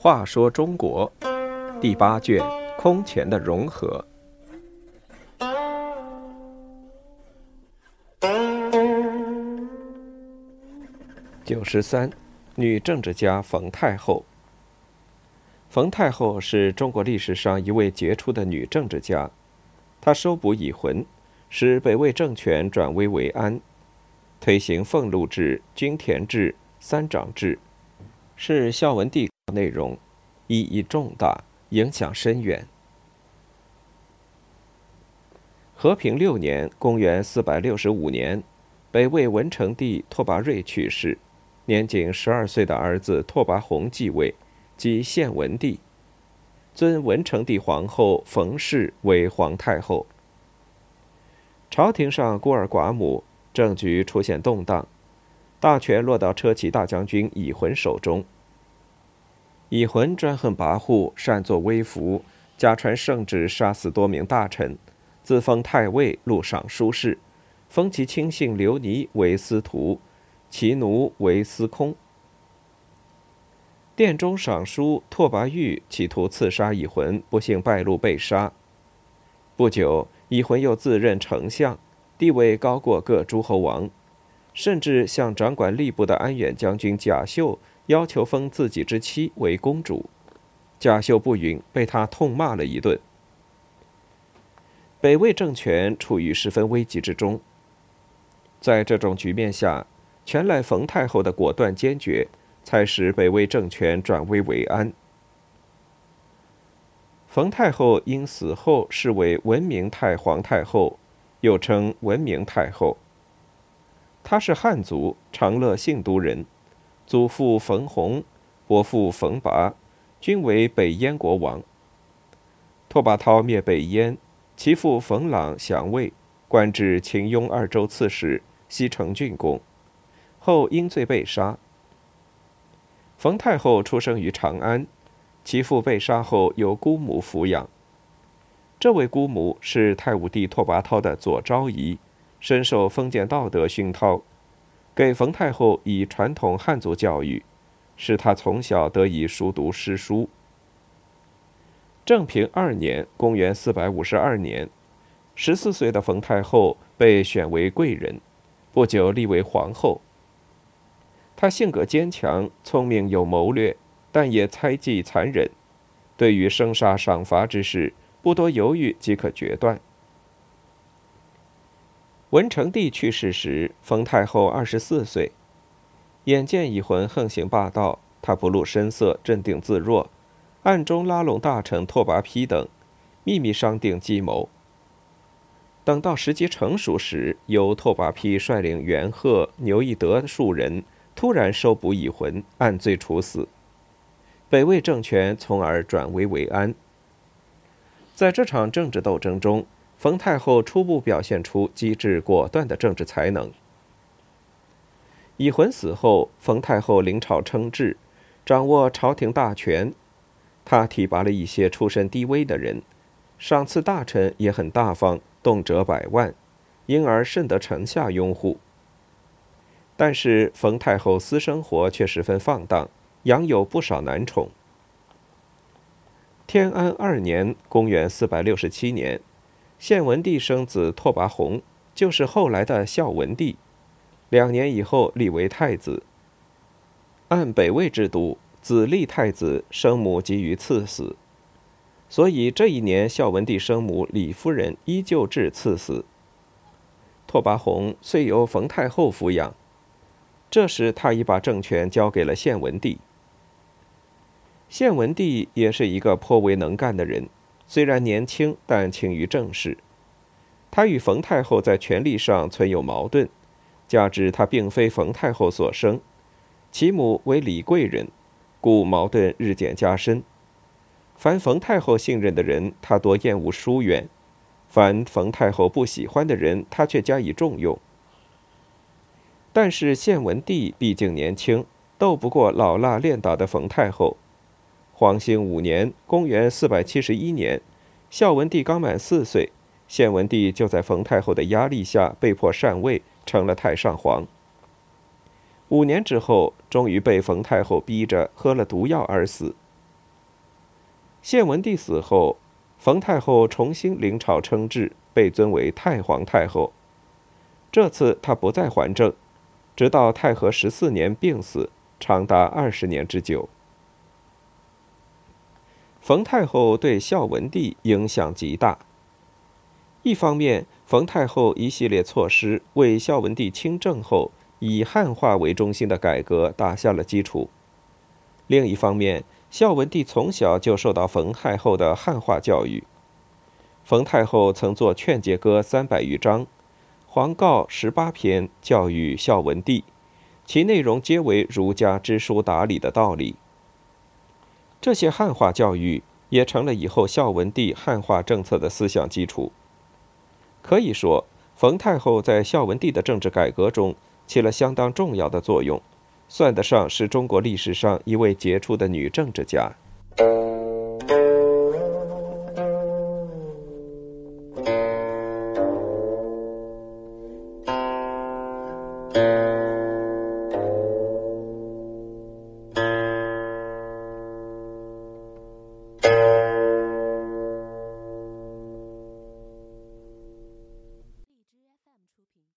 话说中国第八卷空前的融合。九十三，女政治家冯太后。冯太后是中国历史上一位杰出的女政治家，她收捕已婚，使北魏政权转危为安，推行俸禄制、均田制、三长制，是孝文帝内容，意义重大，影响深远。和平六年（公元465年），北魏文成帝拓跋瑞去世。年仅十二岁的儿子拓跋宏继位，即献文帝，尊文成帝皇后冯氏为皇太后。朝廷上孤儿寡母，政局出现动荡，大权落到车骑大将军乙浑手中。乙浑专横跋扈，擅作威服，假传圣旨，杀死多名大臣，自封太尉、录尚书事，封其亲信刘尼为司徒。其奴为司空。殿中赏书拓跋玉企图刺杀乙浑，不幸败露被杀。不久，乙浑又自任丞相，地位高过各诸侯王，甚至向掌管吏部的安远将军贾秀要求封自己之妻为公主。贾秀不允，被他痛骂了一顿。北魏政权处于十分危急之中。在这种局面下，全赖冯太后的果断坚决，才使北魏政权转危为安。冯太后因死后是为文明太皇太后，又称文明太后。她是汉族，长乐信都人，祖父冯弘，伯父冯拔，均为北燕国王。拓跋焘灭北燕，其父冯朗降魏，官至秦雍二州刺史、西城郡公。后因罪被杀。冯太后出生于长安，其父被杀后由姑母抚养。这位姑母是太武帝拓跋焘的左昭仪，深受封建道德熏陶，给冯太后以传统汉族教育，使她从小得以熟读诗书。正平二年（公元452年），十四岁的冯太后被选为贵人，不久立为皇后。她性格坚强、聪明有谋略，但也猜忌残忍。对于生杀赏罚之事，不多犹豫即可决断。文成帝去世时，冯太后二十四岁，眼见乙浑横行霸道，他不露声色，镇定自若，暗中拉拢大臣拓跋丕等，秘密商定计谋。等到时机成熟时，由拓跋丕率领元贺、牛义德数人。突然收捕已魂，按罪处死，北魏政权从而转危为安。在这场政治斗争中，冯太后初步表现出机智果断的政治才能。已魂死后，冯太后临朝称制，掌握朝廷大权。她提拔了一些出身低微的人，赏赐大臣也很大方，动辄百万，因而甚得臣下拥护。但是冯太后私生活却十分放荡，养有不少男宠。天安二年（公元467年），献文帝生子拓跋宏，就是后来的孝文帝。两年以后立为太子。按北魏制度，子立太子，生母即于赐死，所以这一年孝文帝生母李夫人依旧至赐死。拓跋宏遂由冯太后抚养。这时，他已把政权交给了献文帝。献文帝也是一个颇为能干的人，虽然年轻，但勤于政事。他与冯太后在权力上存有矛盾，加之他并非冯太后所生，其母为李贵人，故矛盾日渐加深。凡冯太后信任的人，他多厌恶疏远；凡冯太后不喜欢的人，他却加以重用。但是献文帝毕竟年轻，斗不过老辣练打的冯太后。黄兴五年（公元471年），孝文帝刚满四岁，献文帝就在冯太后的压力下被迫禅位，成了太上皇。五年之后，终于被冯太后逼着喝了毒药而死。献文帝死后，冯太后重新临朝称制，被尊为太皇太后。这次她不再还政，直到太和十四年病死，长达二十年之久。冯太后对孝文帝影响极大。一方面，冯太后一系列措施为孝文帝亲政后以汉化为中心的改革打下了基础；另一方面，孝文帝从小就受到冯太后的汉化教育。冯太后曾作劝诫歌三百余章，皇告十八篇，教育孝文帝，其内容皆为儒家知书达理的道理。这些汉化教育也成了以后孝文帝汉化政策的思想基础。可以说，冯太后在孝文帝的政治改革中起了相当重要的作用，算得上是中国历史上一位杰出的女政治家。